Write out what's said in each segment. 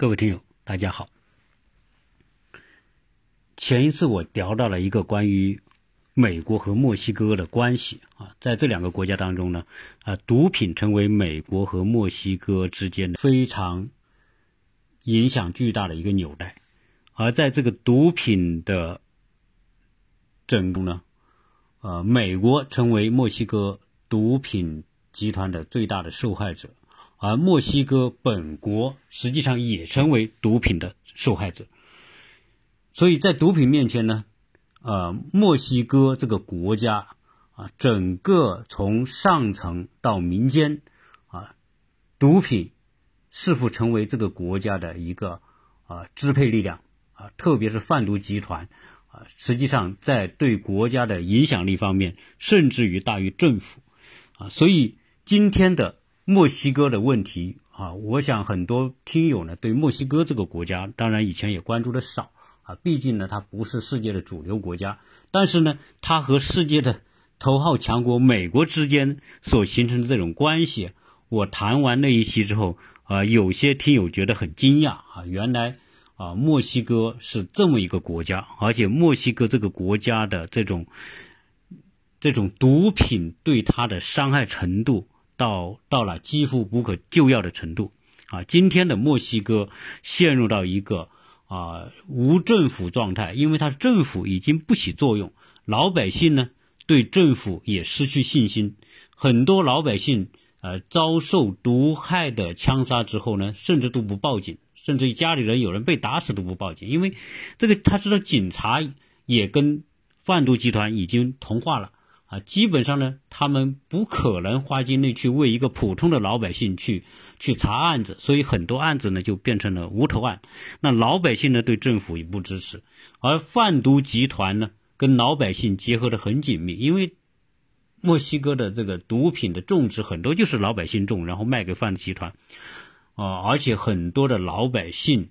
各位听友，大家好。前一次我聊到了一个关于美国和墨西哥的关系啊，在这两个国家当中呢，啊，毒品成为美国和墨西哥之间的非常影响巨大的一个纽带，而在这个毒品的整个呢，呃，美国成为墨西哥毒品集团的最大的受害者。而墨西哥本国实际上也成为毒品的受害者，所以在毒品面前呢，呃，墨西哥这个国家啊，整个从上层到民间啊，毒品是否成为这个国家的一个啊支配力量啊，特别是贩毒集团啊，实际上在对国家的影响力方面，甚至于大于政府啊，所以今天的。墨西哥的问题啊，我想很多听友呢对墨西哥这个国家，当然以前也关注的少啊，毕竟呢它不是世界的主流国家，但是呢它和世界的头号强国美国之间所形成的这种关系，我谈完那一期之后啊，有些听友觉得很惊讶啊，原来啊墨西哥是这么一个国家，而且墨西哥这个国家的这种这种毒品对它的伤害程度。到到了几乎无可救药的程度，啊，今天的墨西哥陷入到一个啊无政府状态，因为它政府已经不起作用，老百姓呢对政府也失去信心，很多老百姓呃遭受毒害的枪杀之后呢，甚至都不报警，甚至于家里人有人被打死都不报警，因为这个他知道警察也跟贩毒集团已经同化了。啊，基本上呢，他们不可能花精力去为一个普通的老百姓去去查案子，所以很多案子呢就变成了无头案。那老百姓呢对政府也不支持，而贩毒集团呢跟老百姓结合的很紧密，因为墨西哥的这个毒品的种植很多就是老百姓种，然后卖给贩毒集团。啊，而且很多的老百姓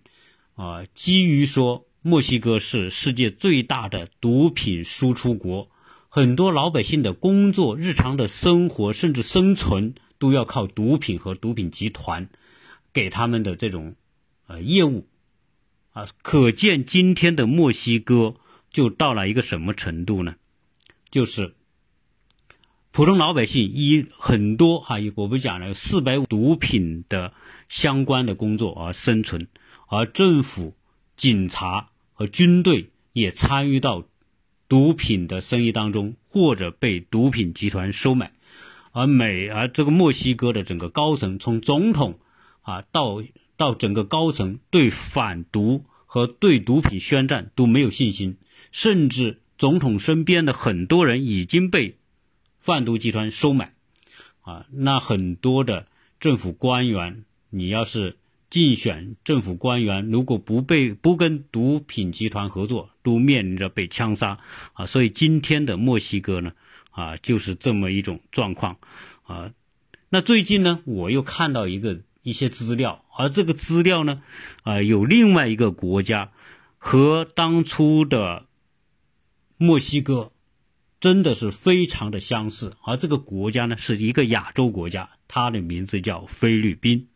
啊，基于说墨西哥是世界最大的毒品输出国。很多老百姓的工作、日常的生活，甚至生存，都要靠毒品和毒品集团给他们的这种呃业务啊。可见今天的墨西哥就到了一个什么程度呢？就是普通老百姓一很多哈，我不讲了，四百五毒品的相关的工作而生存，而政府、警察和军队也参与到。毒品的生意当中，或者被毒品集团收买，而美而这个墨西哥的整个高层，从总统啊到到整个高层，对反毒和对毒品宣战都没有信心，甚至总统身边的很多人已经被贩毒集团收买，啊，那很多的政府官员，你要是。竞选政府官员，如果不被不跟毒品集团合作，都面临着被枪杀啊！所以今天的墨西哥呢，啊，就是这么一种状况啊。那最近呢，我又看到一个一些资料，而这个资料呢，啊，有另外一个国家和当初的墨西哥真的是非常的相似，而这个国家呢，是一个亚洲国家，它的名字叫菲律宾。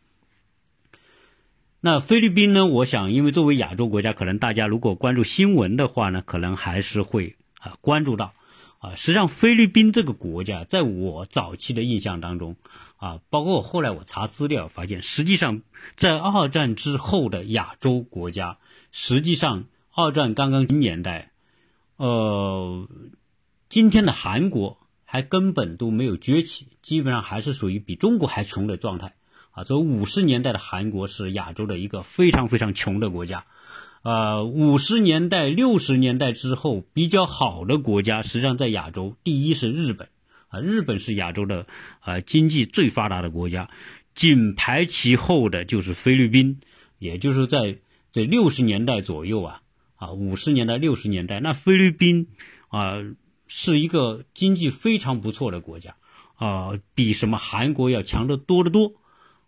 那菲律宾呢？我想，因为作为亚洲国家，可能大家如果关注新闻的话呢，可能还是会啊关注到，啊，实际上菲律宾这个国家，在我早期的印象当中，啊，包括我后来我查资料发现，实际上在二战之后的亚洲国家，实际上二战刚刚年代，呃，今天的韩国还根本都没有崛起，基本上还是属于比中国还穷的状态。啊，所以五十年代的韩国是亚洲的一个非常非常穷的国家，呃，五十年代、六十年代之后比较好的国家，实际上在亚洲，第一是日本，啊，日本是亚洲的呃经济最发达的国家，紧排其后的就是菲律宾，也就是在这六十年代左右啊，啊，五十年代、六十年代，那菲律宾啊是一个经济非常不错的国家，啊，比什么韩国要强得多得多。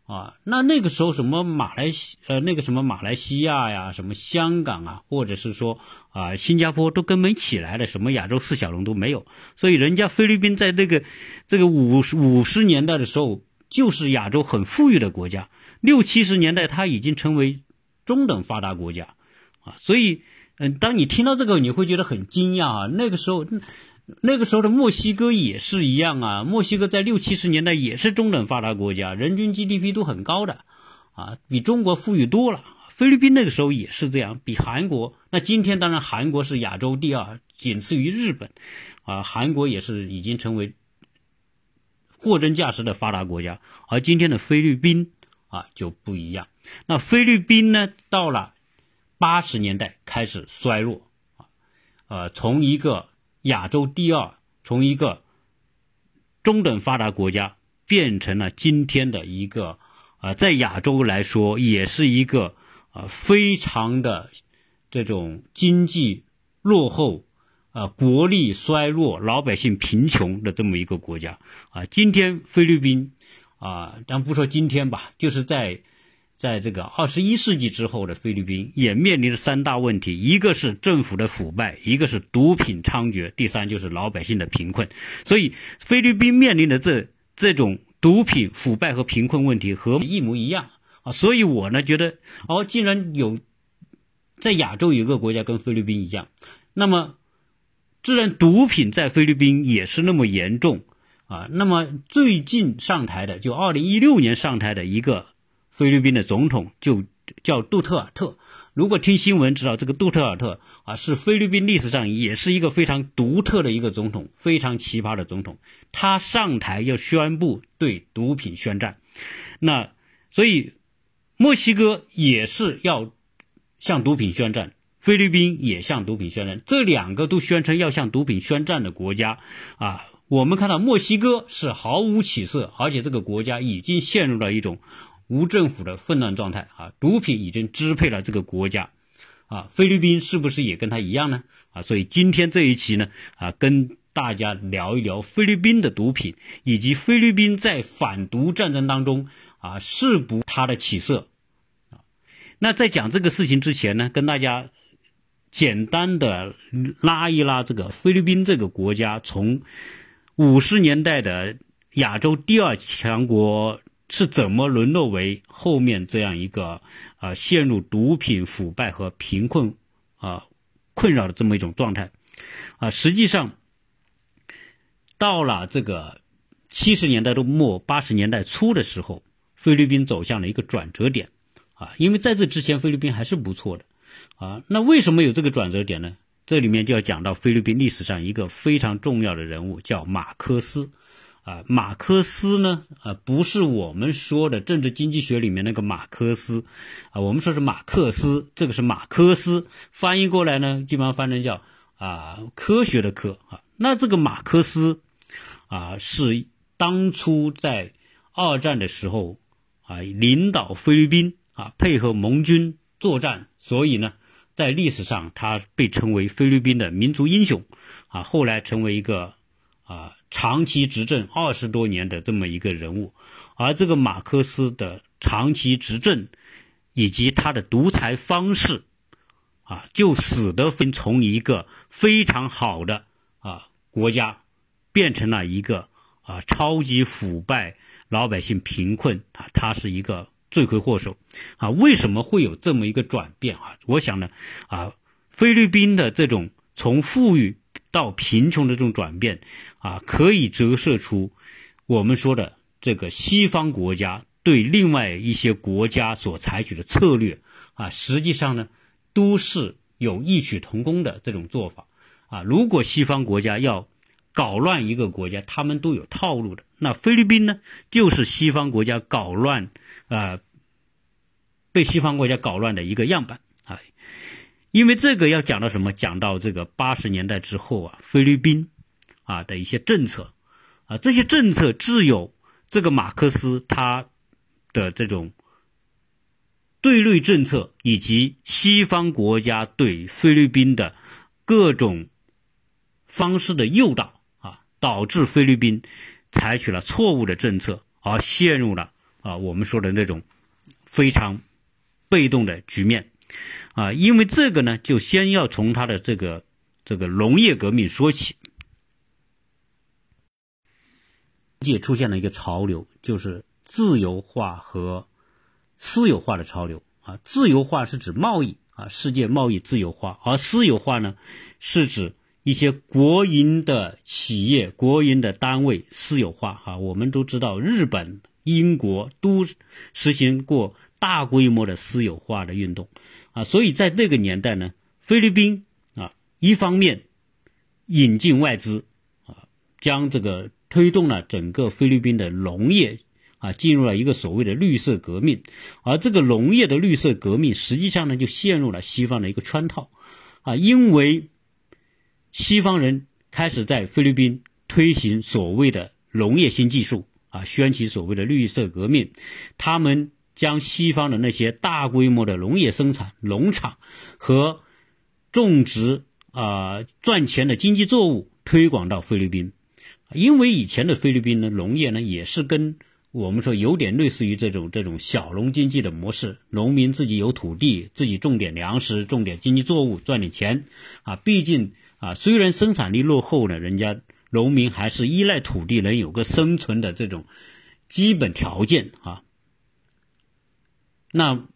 啊，那那个时候什么马来西呃那个什么马来西亚呀，什么香港啊，或者是说啊新加坡都根本起来了，什么亚洲四小龙都没有，所以人家菲律宾在这个这个五十五十年代的时候就是亚洲很富裕的国家，六七十年代它已经成为中等发达国家，啊，所以，嗯，当你听到这个，你会觉得很惊讶啊。那个时候，那个时候的墨西哥也是一样啊。墨西哥在六七十年代也是中等发达国家，人均 GDP 都很高的，啊，比中国富裕多了。菲律宾那个时候也是这样，比韩国。那今天当然韩国是亚洲第二，仅次于日本，啊，韩国也是已经成为货真价实的发达国家，而今天的菲律宾。啊，就不一样。那菲律宾呢？到了八十年代开始衰落，啊，呃，从一个亚洲第二，从一个中等发达国家，变成了今天的一个，啊，在亚洲来说，也是一个啊，非常的这种经济落后，啊，国力衰弱，老百姓贫穷的这么一个国家。啊，今天菲律宾。啊，咱不说今天吧，就是在，在这个二十一世纪之后的菲律宾，也面临着三大问题：一个是政府的腐败，一个是毒品猖獗，第三就是老百姓的贫困。所以，菲律宾面临的这这种毒品腐败和贫困问题和一模一样啊。所以我呢觉得，哦，既然有在亚洲有个国家跟菲律宾一样，那么，自然毒品在菲律宾也是那么严重。啊，那么最近上台的，就二零一六年上台的一个菲律宾的总统，就叫杜特尔特。如果听新闻知道，这个杜特尔特啊，是菲律宾历史上也是一个非常独特的一个总统，非常奇葩的总统。他上台要宣布对毒品宣战，那所以墨西哥也是要向毒品宣战，菲律宾也向毒品宣战，这两个都宣称要向毒品宣战的国家啊。我们看到墨西哥是毫无起色，而且这个国家已经陷入了一种无政府的混乱状态啊，毒品已经支配了这个国家，啊，菲律宾是不是也跟他一样呢？啊，所以今天这一期呢，啊，跟大家聊一聊菲律宾的毒品，以及菲律宾在反毒战争当中啊，是不它的起色。那在讲这个事情之前呢，跟大家简单的拉一拉这个菲律宾这个国家从。五十年代的亚洲第二强国是怎么沦落为后面这样一个啊陷入毒品腐败和贫困啊困扰的这么一种状态啊？实际上，到了这个七十年代的末八十年代初的时候，菲律宾走向了一个转折点啊，因为在这之前菲律宾还是不错的啊。那为什么有这个转折点呢？这里面就要讲到菲律宾历史上一个非常重要的人物，叫马克思，啊，马克思呢，啊，不是我们说的政治经济学里面那个马克思，啊，我们说是马克思，这个是马克思，翻译过来呢，基本上翻成叫啊科学的科，啊，那这个马克思，啊，是当初在二战的时候，啊，领导菲律宾啊，配合盟军作战，所以呢。在历史上，他被称为菲律宾的民族英雄，啊，后来成为一个啊长期执政二十多年的这么一个人物，而这个马克思的长期执政以及他的独裁方式，啊，就使得从一个非常好的啊国家，变成了一个啊超级腐败、老百姓贫困啊，他是一个。罪魁祸首，啊，为什么会有这么一个转变啊？我想呢，啊，菲律宾的这种从富裕到贫穷的这种转变，啊，可以折射出我们说的这个西方国家对另外一些国家所采取的策略，啊，实际上呢，都是有异曲同工的这种做法，啊，如果西方国家要搞乱一个国家，他们都有套路的，那菲律宾呢，就是西方国家搞乱。啊，被西方国家搞乱的一个样板，因为这个要讲到什么？讲到这个八十年代之后啊，菲律宾啊的一些政策啊，这些政策只有这个马克思他的这种对内政策，以及西方国家对菲律宾的各种方式的诱导啊，导致菲律宾采取了错误的政策，而陷入了。啊，我们说的那种非常被动的局面啊，因为这个呢，就先要从他的这个这个农业革命说起。界出现了一个潮流，就是自由化和私有化的潮流啊，自由化是指贸易啊，世界贸易自由化，而私有化呢，是指一些国营的企业、国营的单位私有化啊。我们都知道，日本、英国都实行过大规模的私有化的运动啊，所以在那个年代呢，菲律宾啊，一方面引进外资啊，将这个推动了整个菲律宾的农业。啊，进入了一个所谓的绿色革命，而这个农业的绿色革命实际上呢，就陷入了西方的一个圈套，啊，因为西方人开始在菲律宾推行所谓的农业新技术，啊，掀起所谓的绿色革命，他们将西方的那些大规模的农业生产、农场和种植啊赚钱的经济作物推广到菲律宾，因为以前的菲律宾呢，农业呢也是跟我们说有点类似于这种这种小农经济的模式，农民自己有土地，自己种点粮食，种点经济作物，赚点钱，啊，毕竟啊，虽然生产力落后呢，人家农民还是依赖土地能有个生存的这种基本条件啊。那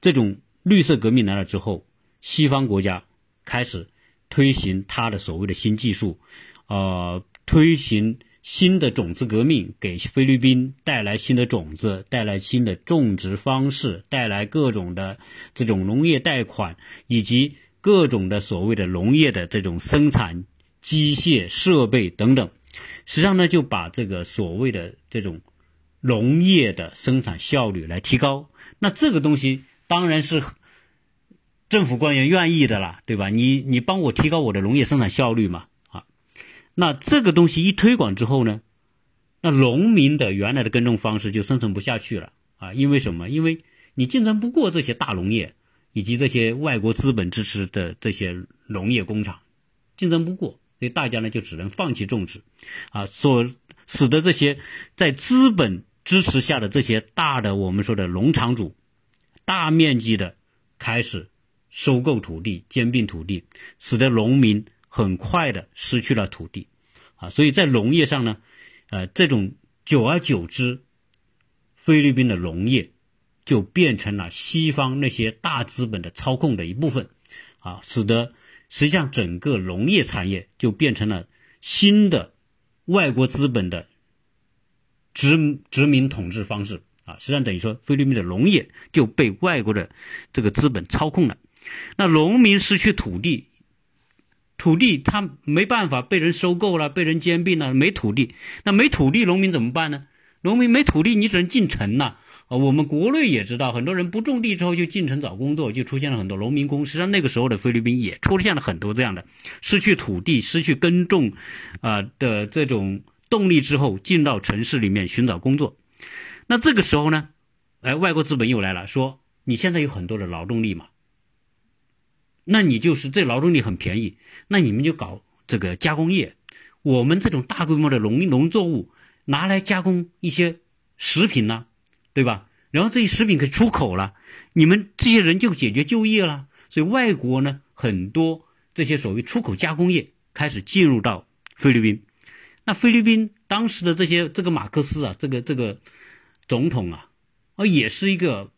这种绿色革命来了之后，西方国家开始推行他的所谓的新技术，呃，推行。新的种子革命给菲律宾带来新的种子，带来新的种植方式，带来各种的这种农业贷款，以及各种的所谓的农业的这种生产机械设备等等。实际上呢，就把这个所谓的这种农业的生产效率来提高。那这个东西当然是政府官员愿意的啦，对吧？你你帮我提高我的农业生产效率嘛？啊那这个东西一推广之后呢，那农民的原来的耕种方式就生存不下去了啊！因为什么？因为你竞争不过这些大农业以及这些外国资本支持的这些农业工厂，竞争不过，所以大家呢就只能放弃种植，啊，所使得这些在资本支持下的这些大的我们说的农场主，大面积的开始收购土地、兼并土地，使得农民。很快的失去了土地，啊，所以在农业上呢，呃，这种久而久之，菲律宾的农业就变成了西方那些大资本的操控的一部分，啊，使得实际上整个农业产业就变成了新的外国资本的殖殖民统治方式，啊，实际上等于说菲律宾的农业就被外国的这个资本操控了，那农民失去土地。土地他没办法被人收购了，被人兼并了，没土地，那没土地，农民怎么办呢？农民没土地，你只能进城呐。啊，我们国内也知道，很多人不种地之后就进城找工作，就出现了很多农民工。实际上那个时候的菲律宾也出现了很多这样的失去土地、失去耕种啊的这种动力之后，进到城市里面寻找工作。那这个时候呢，哎，外国资本又来了，说你现在有很多的劳动力嘛。那你就是这劳动力很便宜，那你们就搞这个加工业。我们这种大规模的农农作物拿来加工一些食品呢，对吧？然后这些食品可以出口了，你们这些人就解决就业了。所以外国呢，很多这些所谓出口加工业开始进入到菲律宾。那菲律宾当时的这些这个马克思啊，这个这个总统啊，啊也是一个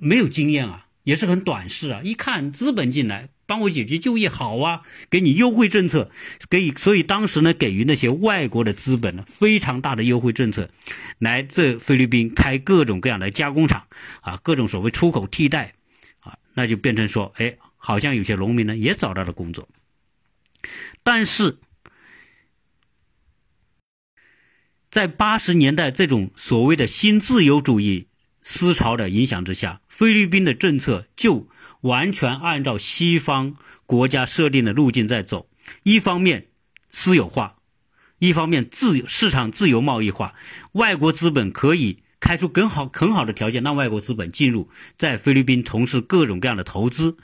没有经验啊，也是很短视啊。一看资本进来。帮我解决就业好啊，给你优惠政策，给所以当时呢给予那些外国的资本呢非常大的优惠政策，来这菲律宾开各种各样的加工厂啊，各种所谓出口替代啊，那就变成说，哎，好像有些农民呢也找到了工作，但是在八十年代这种所谓的新自由主义思潮的影响之下，菲律宾的政策就。完全按照西方国家设定的路径在走，一方面私有化，一方面自由市场自由贸易化，外国资本可以开出更好很好的条件，让外国资本进入在菲律宾从事各种各样的投资。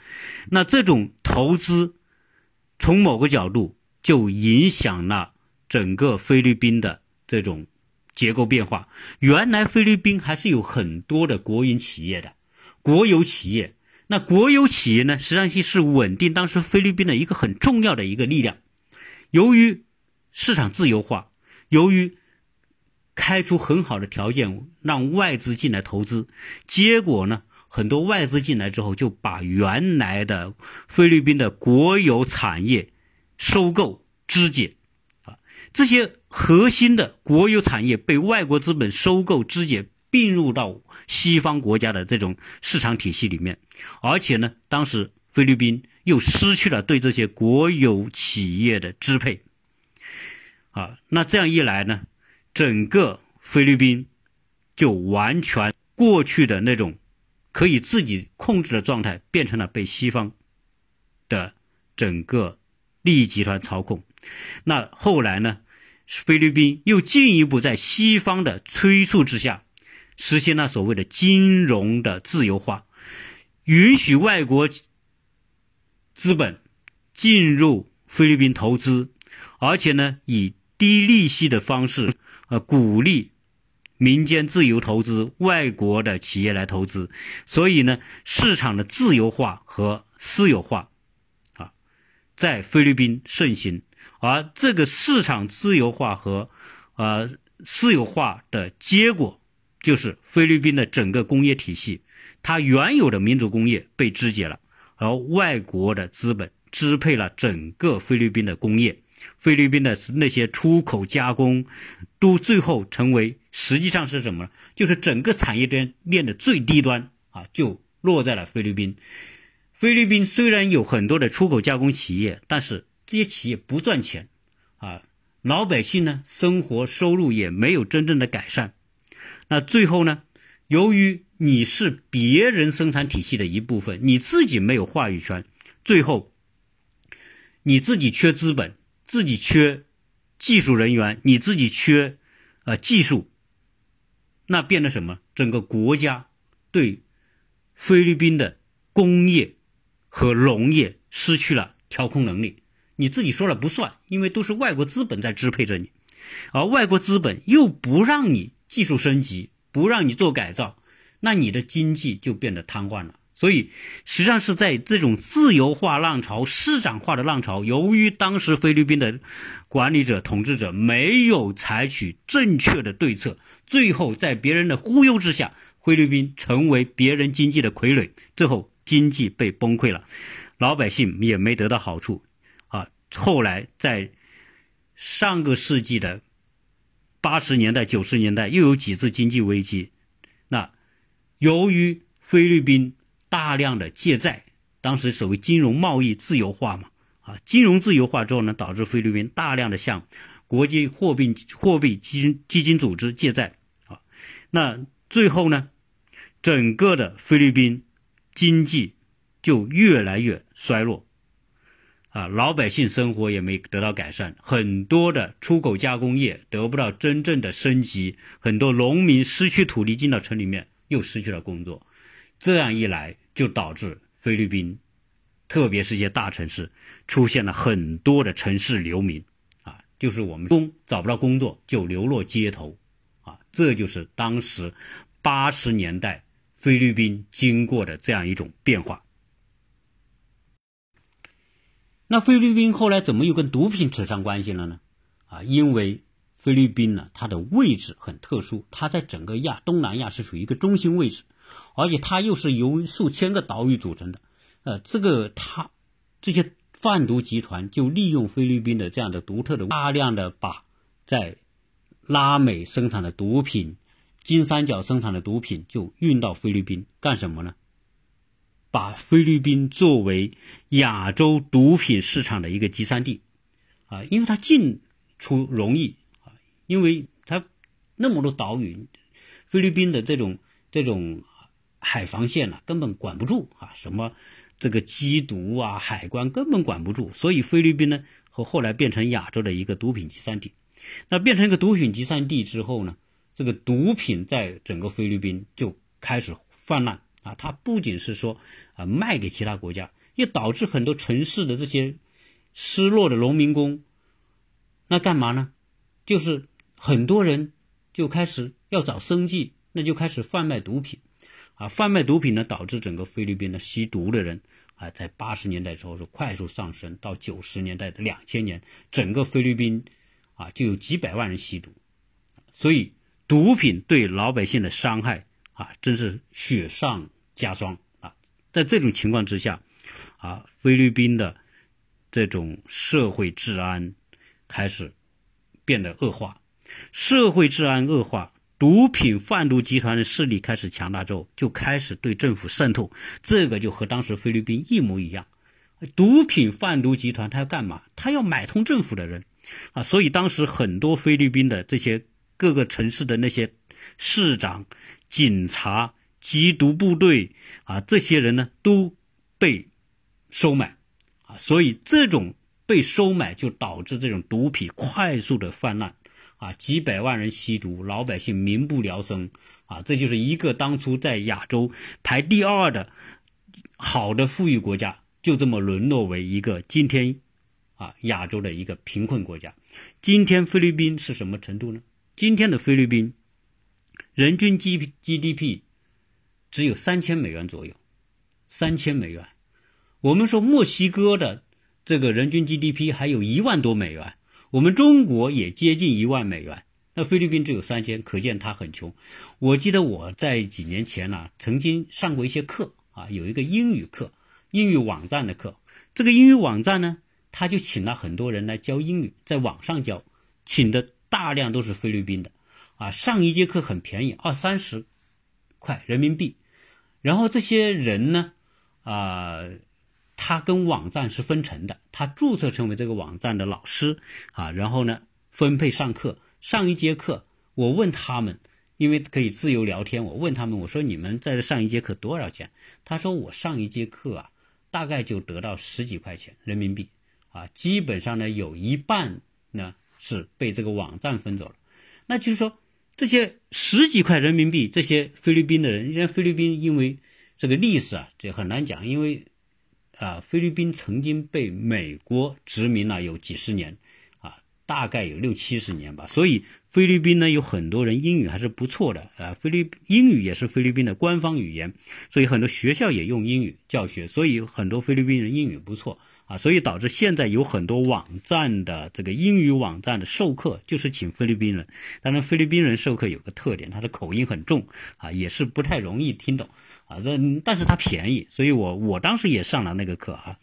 那这种投资从某个角度就影响了整个菲律宾的这种结构变化。原来菲律宾还是有很多的国营企业的，国有企业。那国有企业呢，实际上是稳定当时菲律宾的一个很重要的一个力量。由于市场自由化，由于开出很好的条件让外资进来投资，结果呢，很多外资进来之后，就把原来的菲律宾的国有产业收购肢解，啊，这些核心的国有产业被外国资本收购肢解，并入到西方国家的这种市场体系里面，而且呢，当时菲律宾又失去了对这些国有企业的支配，啊，那这样一来呢，整个菲律宾就完全过去的那种。可以自己控制的状态变成了被西方的整个利益集团操控。那后来呢？菲律宾又进一步在西方的催促之下，实现了所谓的金融的自由化，允许外国资本进入菲律宾投资，而且呢，以低利息的方式，呃，鼓励。民间自由投资，外国的企业来投资，所以呢，市场的自由化和私有化，啊，在菲律宾盛行。而这个市场自由化和呃私有化的结果，就是菲律宾的整个工业体系，它原有的民族工业被肢解了，而外国的资本支配了整个菲律宾的工业。菲律宾的那些出口加工，都最后成为实际上是什么呢？就是整个产业链链的最低端啊，就落在了菲律宾。菲律宾虽然有很多的出口加工企业，但是这些企业不赚钱啊，老百姓呢生活收入也没有真正的改善。那最后呢，由于你是别人生产体系的一部分，你自己没有话语权，最后你自己缺资本。自己缺技术人员，你自己缺呃技术，那变得什么？整个国家对菲律宾的工业和农业失去了调控能力。你自己说了不算，因为都是外国资本在支配着你，而外国资本又不让你技术升级，不让你做改造，那你的经济就变得瘫痪了。所以，实际上是在这种自由化浪潮、市场化的浪潮，由于当时菲律宾的管理者、统治者没有采取正确的对策，最后在别人的忽悠之下，菲律宾成为别人经济的傀儡，最后经济被崩溃了，老百姓也没得到好处。后来在上个世纪的八十年代、九十年代，又有几次经济危机。那由于菲律宾。大量的借债，当时所谓金融贸易自由化嘛，啊，金融自由化之后呢，导致菲律宾大量的向国际货币货币基金基金组织借债，啊，那最后呢，整个的菲律宾经济就越来越衰落，啊，老百姓生活也没得到改善，很多的出口加工业得不到真正的升级，很多农民失去土地进到城里面，又失去了工作，这样一来。就导致菲律宾，特别是一些大城市，出现了很多的城市流民，啊，就是我们工找不到工作就流落街头，啊，这就是当时八十年代菲律宾经过的这样一种变化。那菲律宾后来怎么又跟毒品扯上关系了呢？啊，因为菲律宾呢，它的位置很特殊，它在整个亚东南亚是处于一个中心位置。而且它又是由数千个岛屿组成的，呃，这个它这些贩毒集团就利用菲律宾的这样的独特的大量的把在拉美生产的毒品、金三角生产的毒品就运到菲律宾干什么呢？把菲律宾作为亚洲毒品市场的一个集散地，啊，因为它进出容易啊，因为它那么多岛屿，菲律宾的这种这种。海防线呢，根本管不住啊！什么这个缉毒啊，海关根本管不住，所以菲律宾呢和后来变成亚洲的一个毒品集散地。那变成一个毒品集散地之后呢，这个毒品在整个菲律宾就开始泛滥啊！它不仅是说啊卖给其他国家，也导致很多城市的这些失落的农民工，那干嘛呢？就是很多人就开始要找生计，那就开始贩卖毒品。啊，贩卖毒品呢，导致整个菲律宾的吸毒的人啊，在八十年代之后是快速上升，到九十年代的两千年，整个菲律宾啊就有几百万人吸毒，所以毒品对老百姓的伤害啊，真是雪上加装啊。在这种情况之下，啊，菲律宾的这种社会治安开始变得恶化，社会治安恶化，毒品贩毒集团的势力开始强大之后，就开始对政府渗透。这个就和当时菲律宾一模一样。毒品贩毒集团他要干嘛？他要买通政府的人，啊，所以当时很多菲律宾的这些各个城市的那些市长、警察、缉毒部队啊，这些人呢都被收买，啊，所以这种被收买就导致这种毒品快速的泛滥，啊，几百万人吸毒，老百姓民不聊生，啊，这就是一个当初在亚洲排第二的好的富裕国家。就这么沦落为一个今天，啊，亚洲的一个贫困国家。今天菲律宾是什么程度呢？今天的菲律宾，人均 G GDP 只有三千美元左右，三千美元。我们说墨西哥的这个人均 GDP 还有一万多美元，我们中国也接近一万美元，那菲律宾只有三千，可见它很穷。我记得我在几年前呢，曾经上过一些课啊，有一个英语课。英语网站的课，这个英语网站呢，他就请了很多人来教英语，在网上教，请的大量都是菲律宾的，啊，上一节课很便宜，二三十块人民币，然后这些人呢，啊，他跟网站是分成的，他注册成为这个网站的老师，啊，然后呢分配上课，上一节课我问他们，因为可以自由聊天，我问他们，我说你们在这上一节课多少钱？他说我上一节课啊。大概就得到十几块钱人民币，啊，基本上呢有一半呢是被这个网站分走了，那就是说这些十几块人民币，这些菲律宾的人，因为菲律宾因为这个历史啊，这很难讲，因为啊菲律宾曾经被美国殖民了有几十年，啊，大概有六七十年吧，所以。菲律宾呢有很多人英语还是不错的啊，菲律英语也是菲律宾的官方语言，所以很多学校也用英语教学，所以很多菲律宾人英语不错啊，所以导致现在有很多网站的这个英语网站的授课就是请菲律宾人，当然菲律宾人授课有个特点，他的口音很重啊，也是不太容易听懂啊，这但是他便宜，所以我我当时也上了那个课啊，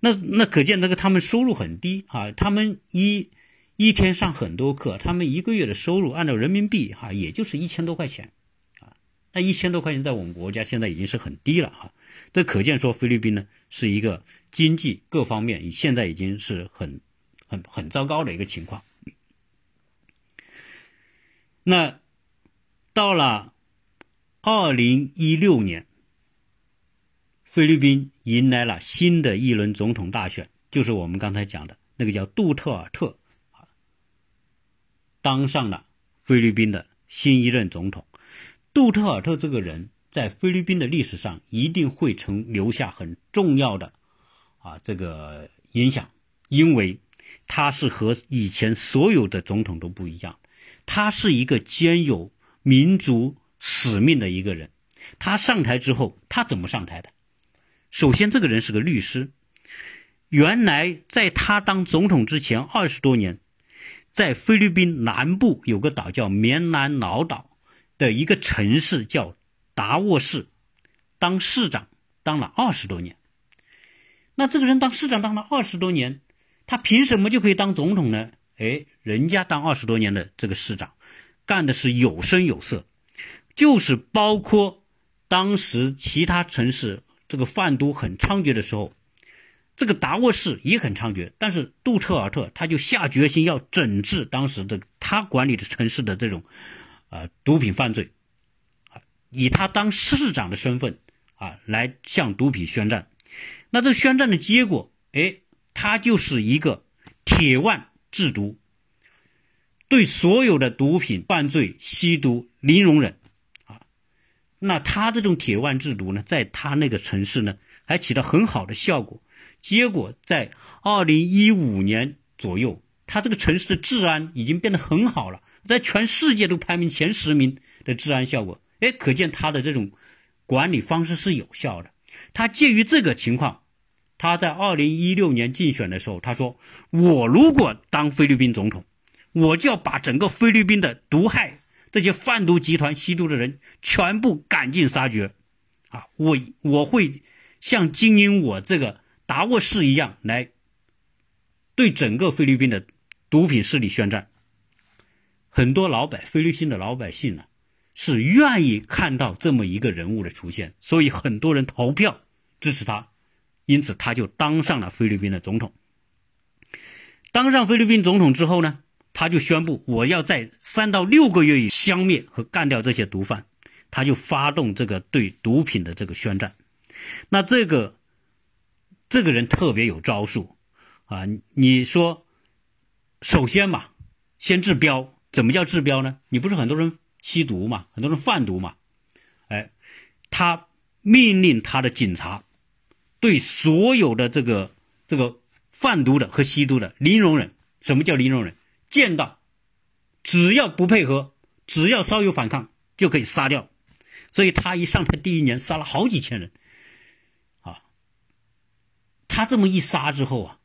那那可见那个他们收入很低啊，他们一。一天上很多课，他们一个月的收入按照人民币哈，也就是一千多块钱，啊，那一千多块钱在我们国家现在已经是很低了哈。这可见说菲律宾呢是一个经济各方面现在已经是很很很糟糕的一个情况。那到了二零一六年，菲律宾迎来了新的一轮总统大选，就是我们刚才讲的那个叫杜特尔特。当上了菲律宾的新一任总统，杜特尔特这个人，在菲律宾的历史上一定会成留下很重要的啊这个影响，因为他是和以前所有的总统都不一样，他是一个兼有民族使命的一个人。他上台之后，他怎么上台的？首先，这个人是个律师，原来在他当总统之前二十多年。在菲律宾南部有个岛叫棉兰老岛的一个城市叫达沃市，当市长当了二十多年。那这个人当市长当了二十多年，他凭什么就可以当总统呢？哎，人家当二十多年的这个市长，干的是有声有色，就是包括当时其他城市这个贩毒很猖獗的时候。这个达沃市也很猖獗，但是杜特尔特他就下决心要整治当时的他管理的城市的这种，呃，毒品犯罪，以他当市长的身份啊来向毒品宣战。那这宣战的结果，哎，他就是一个铁腕制毒，对所有的毒品犯罪、吸毒零容忍，啊，那他这种铁腕制毒呢，在他那个城市呢，还起到很好的效果。结果在二零一五年左右，他这个城市的治安已经变得很好了，在全世界都排名前十名的治安效果。哎，可见他的这种管理方式是有效的。他介于这个情况，他在二零一六年竞选的时候，他说：“我如果当菲律宾总统，我就要把整个菲律宾的毒害这些贩毒集团吸毒的人全部赶尽杀绝。”啊，我我会像经营我这个达沃市一样来对整个菲律宾的毒品势力宣战。很多老百菲律宾的老百姓呢，是愿意看到这么一个人物的出现，所以很多人投票支持他，因此他就当上了菲律宾的总统。当上菲律宾总统之后呢，他就宣布我要在三到六个月以消灭和干掉这些毒贩。他就发动这个对毒品的这个宣战，那这个这个人特别有招数啊！你说，首先嘛，先治标，怎么叫治标呢？你不是很多人吸毒嘛，很多人贩毒嘛，哎，他命令他的警察对所有的这个这个贩毒的和吸毒的零容忍。什么叫零容忍？见到只要不配合，只要稍有反抗，就可以杀掉。所以他一上台第一年杀了好几千人，啊，他这么一杀之后啊，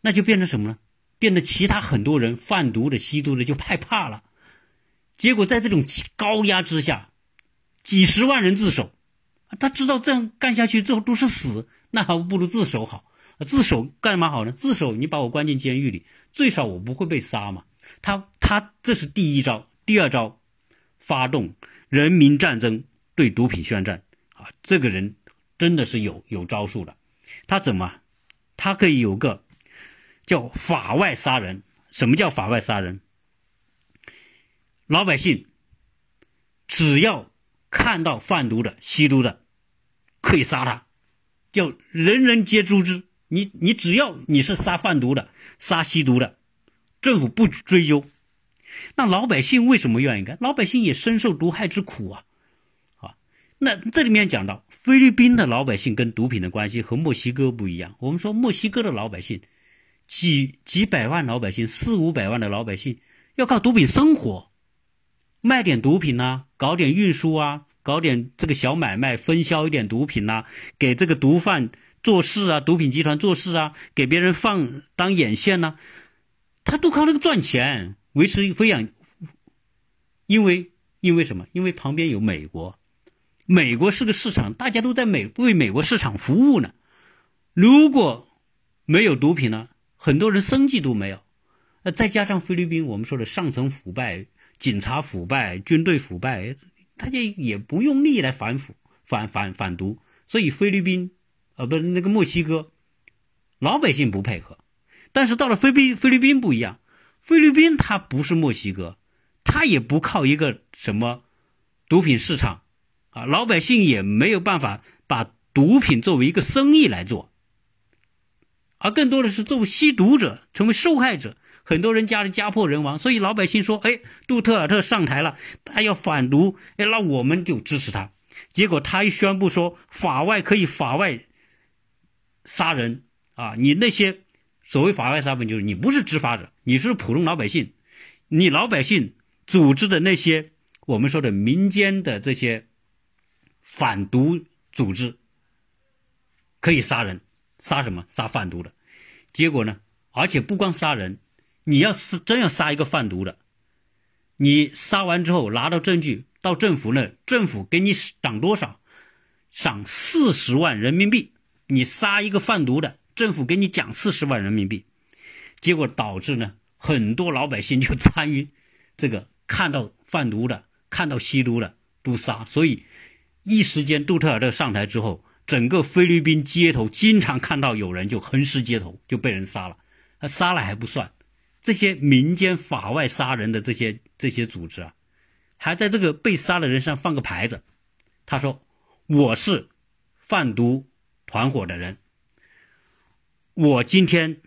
那就变成什么呢？变得其他很多人贩毒的、吸毒的就害怕了。结果在这种高压之下，几十万人自首，他知道这样干下去之后都是死，那还不如自首好。自首干嘛好呢？自首你把我关进监狱里，最少我不会被杀嘛。他他这是第一招，第二招，发动。人民战争对毒品宣战啊！这个人真的是有有招数的。他怎么？他可以有个叫法外杀人。什么叫法外杀人？老百姓只要看到贩毒的、吸毒的，可以杀他，叫人人皆诛之。你你只要你是杀贩毒的、杀吸毒的，政府不追究。那老百姓为什么愿意干？老百姓也深受毒害之苦啊！啊，那这里面讲到菲律宾的老百姓跟毒品的关系和墨西哥不一样。我们说墨西哥的老百姓，几几百万老百姓，四五百万的老百姓要靠毒品生活，卖点毒品呐，搞点运输啊，搞点这个小买卖，分销一点毒品呐，给这个毒贩做事啊，毒品集团做事啊，给别人放当眼线呐，他都靠那个赚钱。维持抚养，因为因为什么？因为旁边有美国，美国是个市场，大家都在美为美国市场服务呢。如果没有毒品呢，很多人生计都没有。那再加上菲律宾，我们说的上层腐败、警察腐败、军队腐败，大家也不用力来反腐、反反反毒，所以菲律宾，呃，不是那个墨西哥，老百姓不配合。但是到了菲律宾菲律宾不一样。菲律宾它不是墨西哥，它也不靠一个什么毒品市场啊，老百姓也没有办法把毒品作为一个生意来做，而更多的是作为吸毒者成为受害者，很多人家里家破人亡，所以老百姓说：“哎，杜特尔特上台了，他要反毒，哎，那我们就支持他。”结果他一宣布说法外可以法外杀人啊，你那些。所谓法外杀人，就是你不是执法者，你是普通老百姓，你老百姓组织的那些我们说的民间的这些反毒组织，可以杀人，杀什么？杀贩毒的。结果呢？而且不光杀人，你要是真要杀一个贩毒的，你杀完之后拿到证据到政府那，政府给你赏多少？赏四十万人民币。你杀一个贩毒的。政府给你奖四十万人民币，结果导致呢，很多老百姓就参与这个，看到贩毒的，看到吸毒的都杀，所以一时间杜特尔特上台之后，整个菲律宾街头经常看到有人就横尸街头，就被人杀了。他杀了还不算，这些民间法外杀人的这些这些组织啊，还在这个被杀的人上放个牌子，他说我是贩毒团伙的人。我今天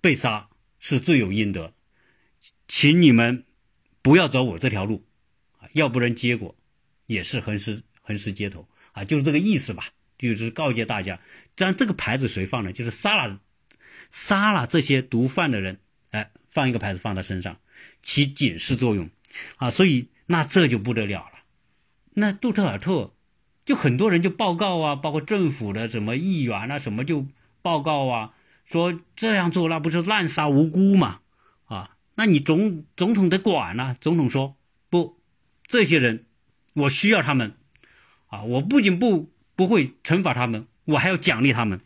被杀是罪有应得，请你们不要走我这条路，啊，要不然结果也是横尸横尸街头啊，就是这个意思吧，就是告诫大家。但这个牌子谁放的？就是杀了杀了这些毒贩的人，哎，放一个牌子放在身上，起警示作用啊。所以那这就不得了了，那杜特尔特。就很多人就报告啊，包括政府的什么议员啊，什么就报告啊，说这样做那不是滥杀无辜嘛？啊，那你总总统得管呐。总统说不，这些人我需要他们，啊，我不仅不不会惩罚他们，我还要奖励他们，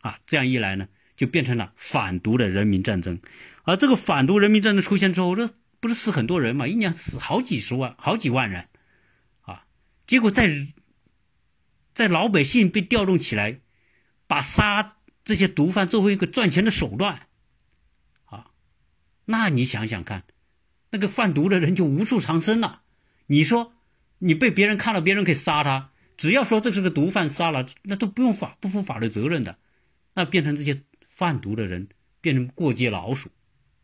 啊，这样一来呢，就变成了反毒的人民战争。而这个反毒人民战争出现之后，这不是死很多人嘛？一年死好几十万、好几万人，啊，结果在在老百姓被调动起来，把杀这些毒贩作为一个赚钱的手段，啊，那你想想看，那个贩毒的人就无处藏身了。你说，你被别人看到，别人可以杀他，只要说这是个毒贩，杀了那都不用法不负法律责任的，那变成这些贩毒的人变成过街老鼠，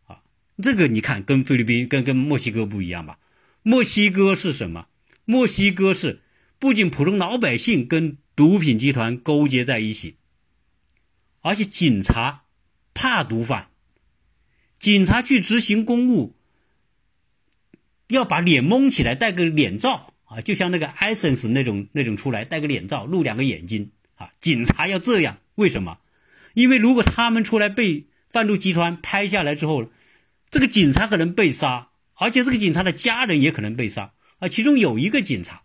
啊，这个你看跟菲律宾跟跟墨西哥不一样吧？墨西哥是什么？墨西哥是不仅普通老百姓跟毒品集团勾结在一起，而且警察怕毒贩，警察去执行公务。要把脸蒙起来，戴个脸罩啊，就像那个艾森斯那种那种出来，戴个脸罩，露两个眼睛啊。警察要这样，为什么？因为如果他们出来被贩毒集团拍下来之后，这个警察可能被杀，而且这个警察的家人也可能被杀啊。其中有一个警察，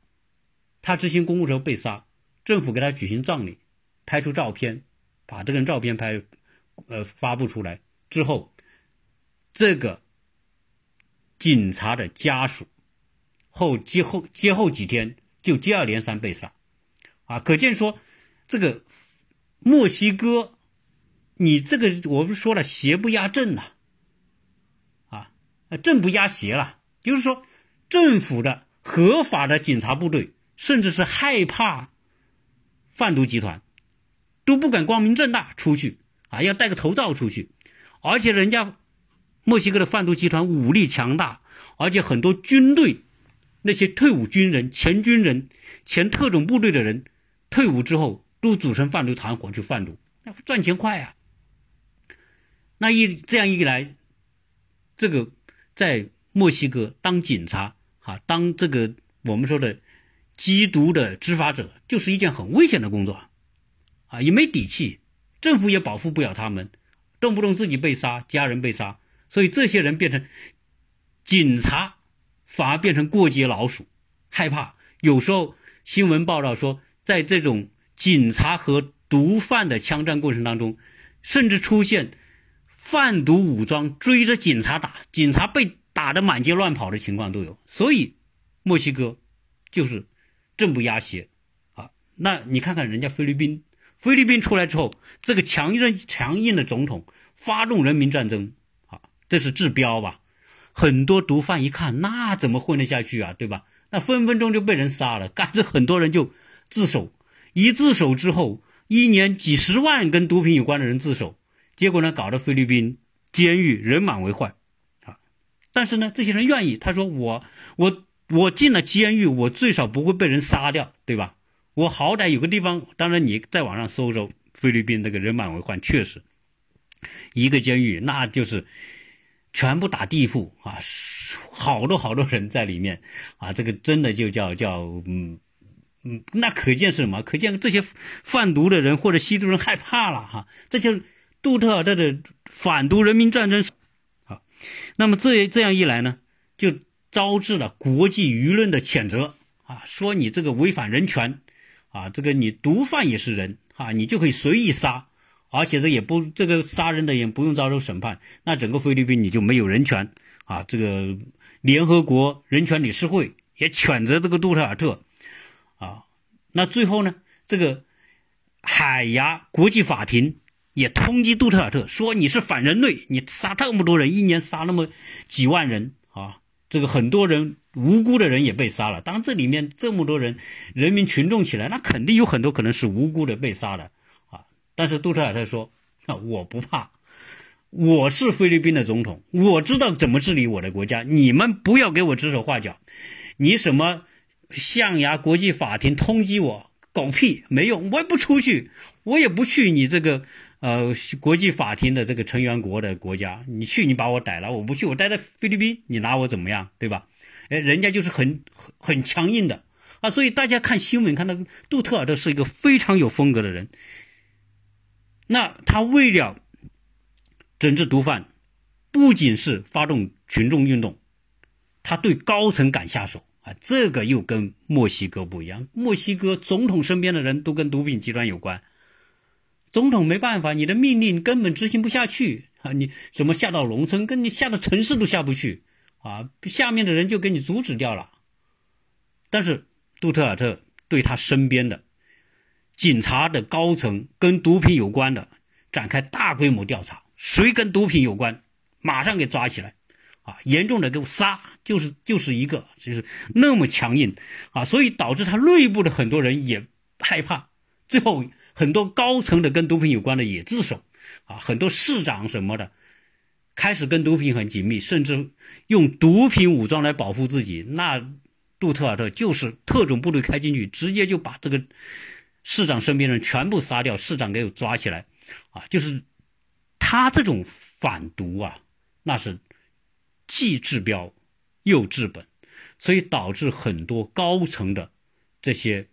他执行公务时候被杀，政府给他举行葬礼，拍出照片，把这个人照片拍，呃，发布出来之后，这个。警察的家属后接后接后几天就接二连三被杀，啊，可见说这个墨西哥，你这个我不是说了邪不压正呐，啊，正不压邪了，就是说政府的合法的警察部队，甚至是害怕贩毒集团，都不敢光明正大出去啊，要戴个头罩出去，而且人家。墨西哥的贩毒集团武力强大，而且很多军队，那些退伍军人、前军人、前特种部队的人，退伍之后都组成贩毒团伙去贩毒，那赚钱快啊。那一这样一来，这个在墨西哥当警察啊，当这个我们说的缉毒的执法者，就是一件很危险的工作，啊，也没底气，政府也保护不了他们，动不动自己被杀，家人被杀。所以这些人变成警察，反而变成过街老鼠，害怕。有时候新闻报道说，在这种警察和毒贩的枪战过程当中，甚至出现贩毒武装追着警察打，警察被打得满街乱跑的情况都有。所以，墨西哥就是正不压邪啊。那你看看人家菲律宾，菲律宾出来之后，这个强硬强硬的总统发动人民战争啊。这是治标吧？很多毒贩一看，那怎么混得下去啊？对吧？那分分钟就被人杀了，干着很多人就自首。一自首之后，一年几十万跟毒品有关的人自首，结果呢，搞得菲律宾监狱人满为患啊！但是呢，这些人愿意，他说我我我进了监狱，我最少不会被人杀掉，对吧？我好歹有个地方。当然，你在网上搜搜菲律宾这个人满为患，确实一个监狱那就是。全部打地铺啊，好多好多人在里面啊，这个真的就叫叫嗯嗯，那可见是什么？可见这些贩毒的人或者吸毒人害怕了哈。这些杜特尔特的反毒人民战争，啊，那么这这样一来呢，就招致了国际舆论的谴责啊，说你这个违反人权啊，这个你毒贩也是人啊，你就可以随意杀。而且这也不，这个杀人的也不用遭受审判，那整个菲律宾你就没有人权啊！这个联合国人权理事会也谴责这个杜特尔特，啊，那最后呢，这个海牙国际法庭也通缉杜特尔特，说你是反人类，你杀这么多人，一年杀那么几万人啊！这个很多人无辜的人也被杀了，当这里面这么多人，人民群众起来，那肯定有很多可能是无辜的被杀的啊。但是杜特尔特说：“啊，我不怕，我是菲律宾的总统，我知道怎么治理我的国家。你们不要给我指手画脚。你什么象牙国际法庭通缉我，狗屁没用，我也不出去，我也不去你这个呃国际法庭的这个成员国的国家。你去，你把我逮了，我不去，我待在菲律宾，你拿我怎么样？对吧？哎，人家就是很很很强硬的啊。所以大家看新闻看到杜特尔特是一个非常有风格的人。”那他为了整治毒贩，不仅是发动群众运动，他对高层敢下手啊，这个又跟墨西哥不一样。墨西哥总统身边的人都跟毒品集团有关，总统没办法，你的命令根本执行不下去啊！你什么下到农村，跟你下到城市都下不去啊！下面的人就给你阻止掉了。但是杜特尔特对他身边的警察的高层跟毒品有关的展开大规模调查，谁跟毒品有关，马上给抓起来。啊，严重的给我杀，就是就是一个，就是那么强硬啊，所以导致他内部的很多人也害怕，最后很多高层的跟毒品有关的也自首，啊，很多市长什么的开始跟毒品很紧密，甚至用毒品武装来保护自己。那杜特尔特就是特种部队开进去，直接就把这个市长身边人全部杀掉，市长给我抓起来，啊，就是他这种反毒啊，那是。既治标又治本，所以导致很多高层的这些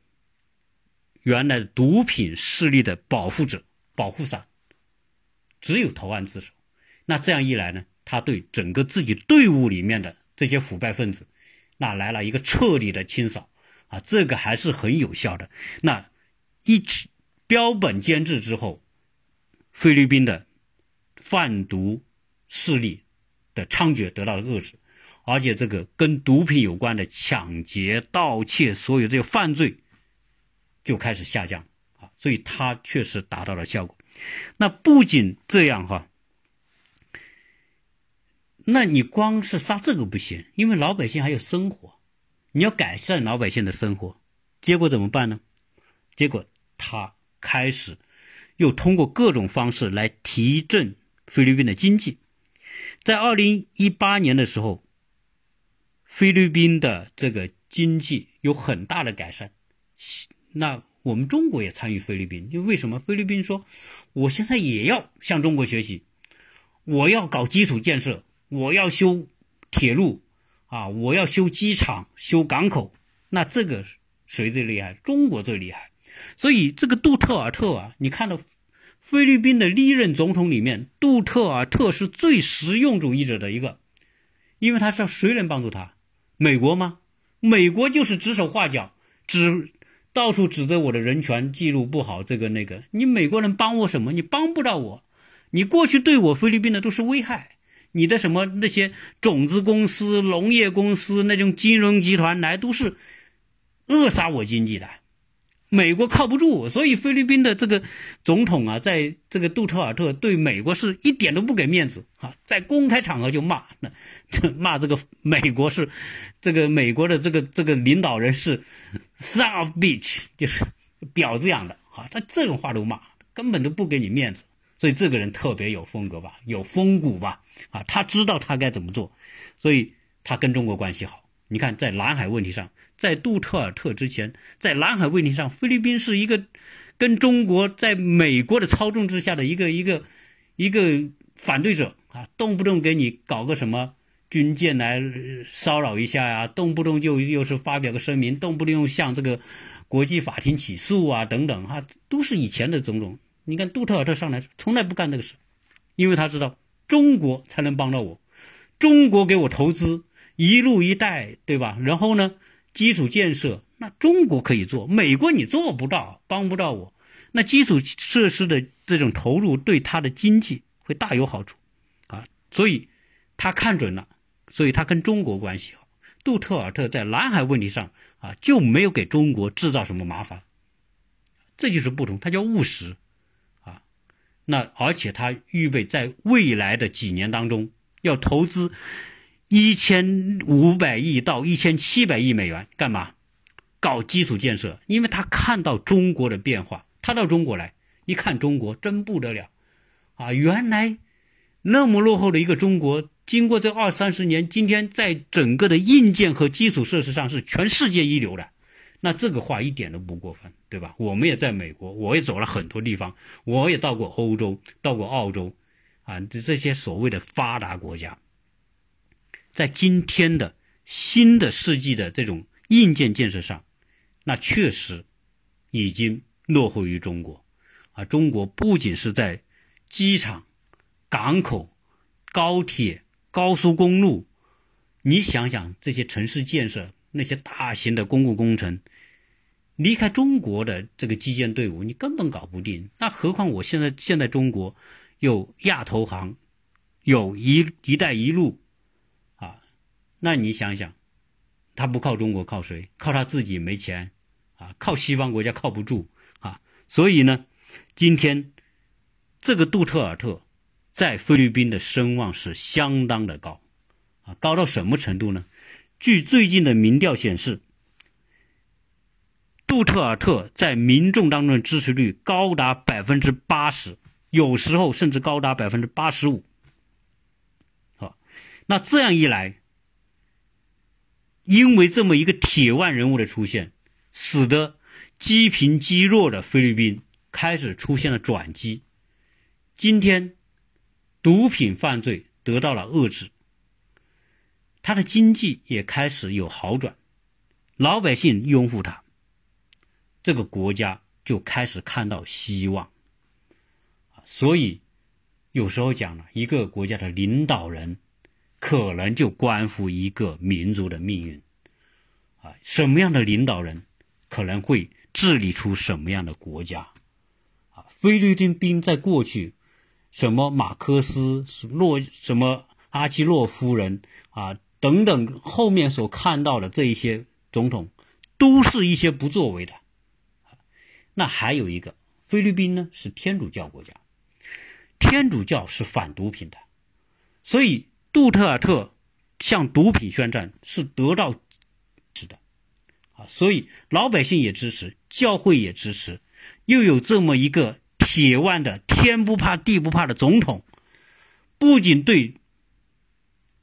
原来毒品势力的保护者、保护伞，只有投案自首。那这样一来呢，他对整个自己队伍里面的这些腐败分子，那来了一个彻底的清扫啊，这个还是很有效的。那一标本兼治之后，菲律宾的贩毒势力。的猖獗得到了遏制，而且这个跟毒品有关的抢劫、盗窃，所有这些犯罪就开始下降啊，所以它确实达到了效果。那不仅这样哈，那你光是杀这个不行，因为老百姓还有生活，你要改善老百姓的生活，结果怎么办呢？结果他开始又通过各种方式来提振菲律宾的经济。在二零一八年的时候，菲律宾的这个经济有很大的改善。那我们中国也参与菲律宾，因为为什么？菲律宾说，我现在也要向中国学习，我要搞基础建设，我要修铁路，啊，我要修机场、修港口。那这个谁最厉害？中国最厉害。所以这个杜特尔特啊，你看到。菲律宾的历任总统里面，杜特尔特是最实用主义者的一个，因为他是谁能帮助他？美国吗？美国就是指手画脚，指到处指责我的人权记录不好，这个那个。你美国人帮我什么？你帮不到我。你过去对我菲律宾的都是危害，你的什么那些种子公司、农业公司那种金融集团来都是扼杀我经济的。美国靠不住，所以菲律宾的这个总统啊，在这个杜特尔特对美国是一点都不给面子。啊，在公开场合就骂，骂这个美国是这个美国的这个这个领导人是 son of bitch，就是婊子养的。啊，他这种话都骂，根本都不给你面子，所以这个人特别有风格吧，有风骨吧，啊，他知道他该怎么做，所以他跟中国关系好。你看，在南海问题上。在杜特尔特之前，在南海问题上，菲律宾是一个跟中国在美国的操纵之下的一个一个一个反对者啊，动不动给你搞个什么军舰来骚扰一下呀，动不动就又是发表个声明，动不动又向这个国际法庭起诉啊，等等哈，都是以前的种种。你看杜特尔特上来从来不干这个事，因为他知道中国才能帮到我，中国给我投资“一路一带”，对吧？然后呢？基础建设，那中国可以做，美国你做不到，帮不到我。那基础设施的这种投入对他的经济会大有好处，啊，所以他看准了，所以他跟中国关系好。杜特尔特在南海问题上啊就没有给中国制造什么麻烦，这就是不同，他叫务实，啊，那而且他预备在未来的几年当中要投资。一千五百亿到一千七百亿美元干嘛？搞基础建设，因为他看到中国的变化，他到中国来一看，中国真不得了，啊，原来那么落后的一个中国，经过这二三十年，今天在整个的硬件和基础设施上是全世界一流的，那这个话一点都不过分，对吧？我们也在美国，我也走了很多地方，我也到过欧洲，到过澳洲，啊，这这些所谓的发达国家。在今天的新的世纪的这种硬件建设上，那确实已经落后于中国。啊，中国不仅是在机场、港口、高铁、高速公路，你想想这些城市建设，那些大型的公共工程，离开中国的这个基建队伍，你根本搞不定。那何况我现在现在中国有亚投行，有一一带一路，那你想想，他不靠中国靠谁？靠他自己没钱，啊，靠西方国家靠不住啊。所以呢，今天这个杜特尔特在菲律宾的声望是相当的高，啊，高到什么程度呢？据最近的民调显示，杜特尔特在民众当中的支持率高达百分之八十，有时候甚至高达百分之八十五。好，那这样一来，因为这么一个铁腕人物的出现，使得积贫积弱的菲律宾开始出现了转机。今天，毒品犯罪得到了遏制。他的经济也开始有好转，老百姓拥护他，这个国家就开始看到希望。所以有时候讲了，一个国家的领导人，可能就关乎一个民族的命运。啊，什么样的领导人，可能会治理出什么样的国家。啊，菲律宾兵在过去，什么马克思、洛什么阿基洛夫人啊。等等，后面所看到的这一些总统，都是一些不作为的。那还有一个，菲律宾呢是天主教国家，天主教是反毒品的，所以杜特尔特向毒品宣战是得到支的，啊，所以老百姓也支持，教会也支持，又有这么一个铁腕的天不怕地不怕的总统，不仅对。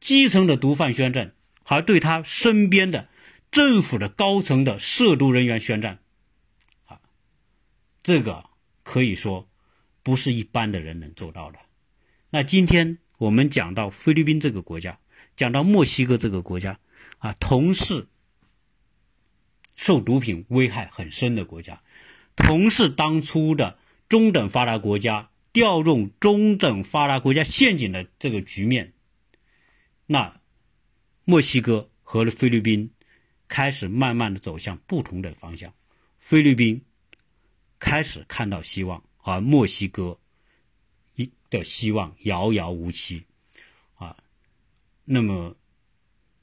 基层的毒贩宣战，还对他身边的政府的高层的涉毒人员宣战，啊，这个可以说不是一般的人能做到的。那今天我们讲到菲律宾这个国家，讲到墨西哥这个国家，啊，同是受毒品危害很深的国家，同是当初的中等发达国家调用中等发达国家陷阱的这个局面。那墨西哥和菲律宾开始慢慢的走向不同的方向，菲律宾开始看到希望，而墨西哥的希望遥遥无期，啊，那么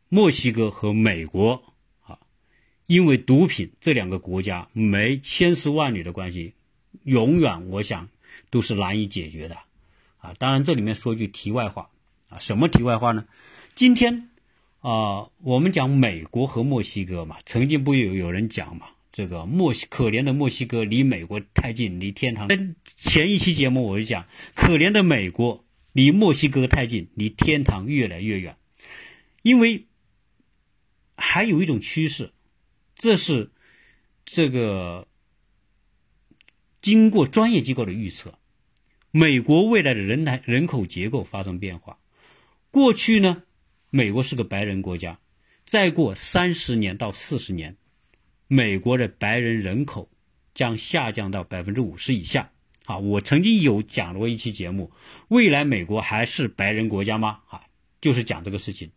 墨西哥和美国啊，因为毒品这两个国家没千丝万缕的关系，永远我想都是难以解决的，啊，当然这里面说句题外话。啊，什么题外话呢？今天啊，我们讲美国和墨西哥嘛，曾经不有有人讲嘛，这个墨西可怜的墨西哥离美国太近，离天堂。前一期节目我就讲，可怜的美国离墨西哥太近，离天堂越来越远。因为还有一种趋势，这是这个经过专业机构的预测，美国未来的人台人口结构发生变化。过去呢，美国是个白人国家，再过三十年到四十年，美国的白人人口将下降到百分之五十以下。啊，我曾经有讲过一期节目，未来美国还是白人国家吗？啊，就是讲这个事情。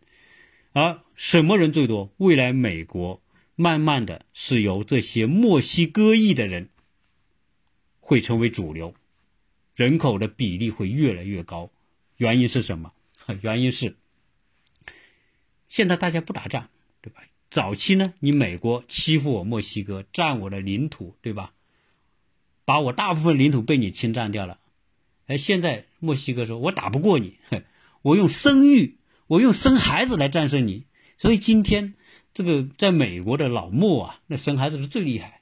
而什么人最多？未来美国慢慢的是由这些墨西哥裔的人会成为主流，人口的比例会越来越高。原因是什么？原因是，现在大家不打仗，对吧？早期呢，你美国欺负我墨西哥，占我的领土，对吧？把我大部分领土被你侵占掉了。哎，现在墨西哥说，我打不过你，我用生育，我用生孩子来战胜你。所以今天这个在美国的老墨啊，那生孩子是最厉害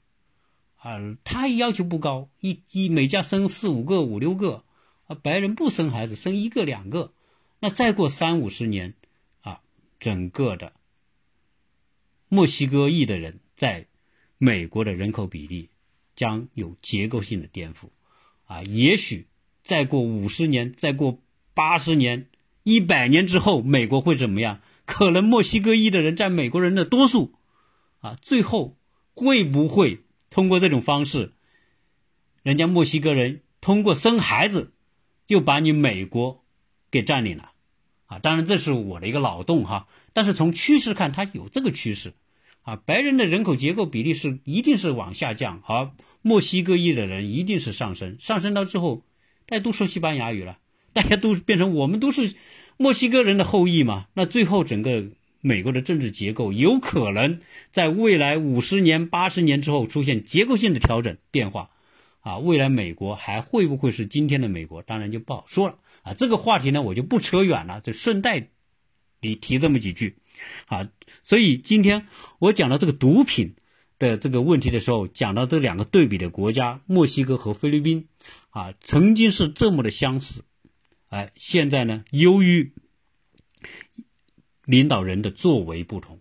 啊。他要求不高，一一每家生四五个、五六个啊。白人不生孩子，生一个两个。那再过三五十年，啊，整个的墨西哥裔的人在美国的人口比例将有结构性的颠覆，啊，也许再过五十年，再过八十年、一百年之后，美国会怎么样？可能墨西哥裔的人占美国人的多数，啊，最后会不会通过这种方式，人家墨西哥人通过生孩子就把你美国给占领了？啊当然，这是我的一个脑洞哈。但是从趋势看，它有这个趋势，啊，白人的人口结构比例是一定是往下降，而墨西哥裔的人一定是上升，上升到之后，大家都说西班牙语了，大家都变成我们都是墨西哥人的后裔嘛，那最后整个美国的政治结构有可能在未来五十年、八十年之后出现结构性的调整变化，啊，未来美国还会不会是今天的美国，当然就不好说了啊。这个话题呢，我就不扯远了，就顺带。你提这么几句，啊，所以今天我讲到这个毒品的这个问题的时候，讲到这两个对比的国家，墨西哥和菲律宾，啊，曾经是这么的相似，哎，现在呢，由于领导人的作为不同，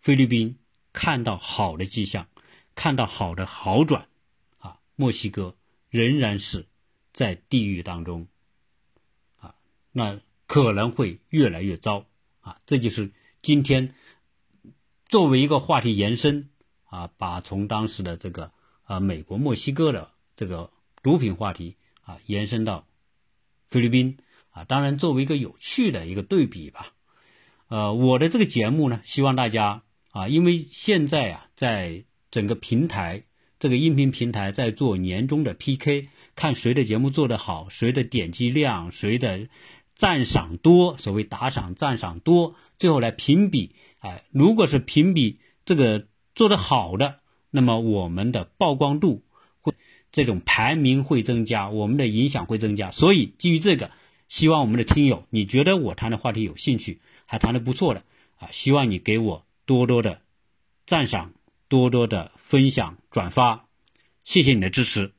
菲律宾看到好的迹象，看到好的好转，啊，墨西哥仍然是在地狱当中，啊，那。可能会越来越糟啊！这就是今天作为一个话题延伸啊，把从当时的这个啊美国、墨西哥的这个毒品话题啊延伸到菲律宾啊。当然，作为一个有趣的一个对比吧。呃，我的这个节目呢，希望大家啊，因为现在啊，在整个平台这个音频平台在做年终的 PK，看谁的节目做得好，谁的点击量，谁的。赞赏多，所谓打赏赞赏多，最后来评比，哎，如果是评比这个做得好的，那么我们的曝光度会，这种排名会增加，我们的影响会增加。所以基于这个，希望我们的听友，你觉得我谈的话题有兴趣，还谈得不错的啊，希望你给我多多的赞赏，多多的分享转发，谢谢你的支持。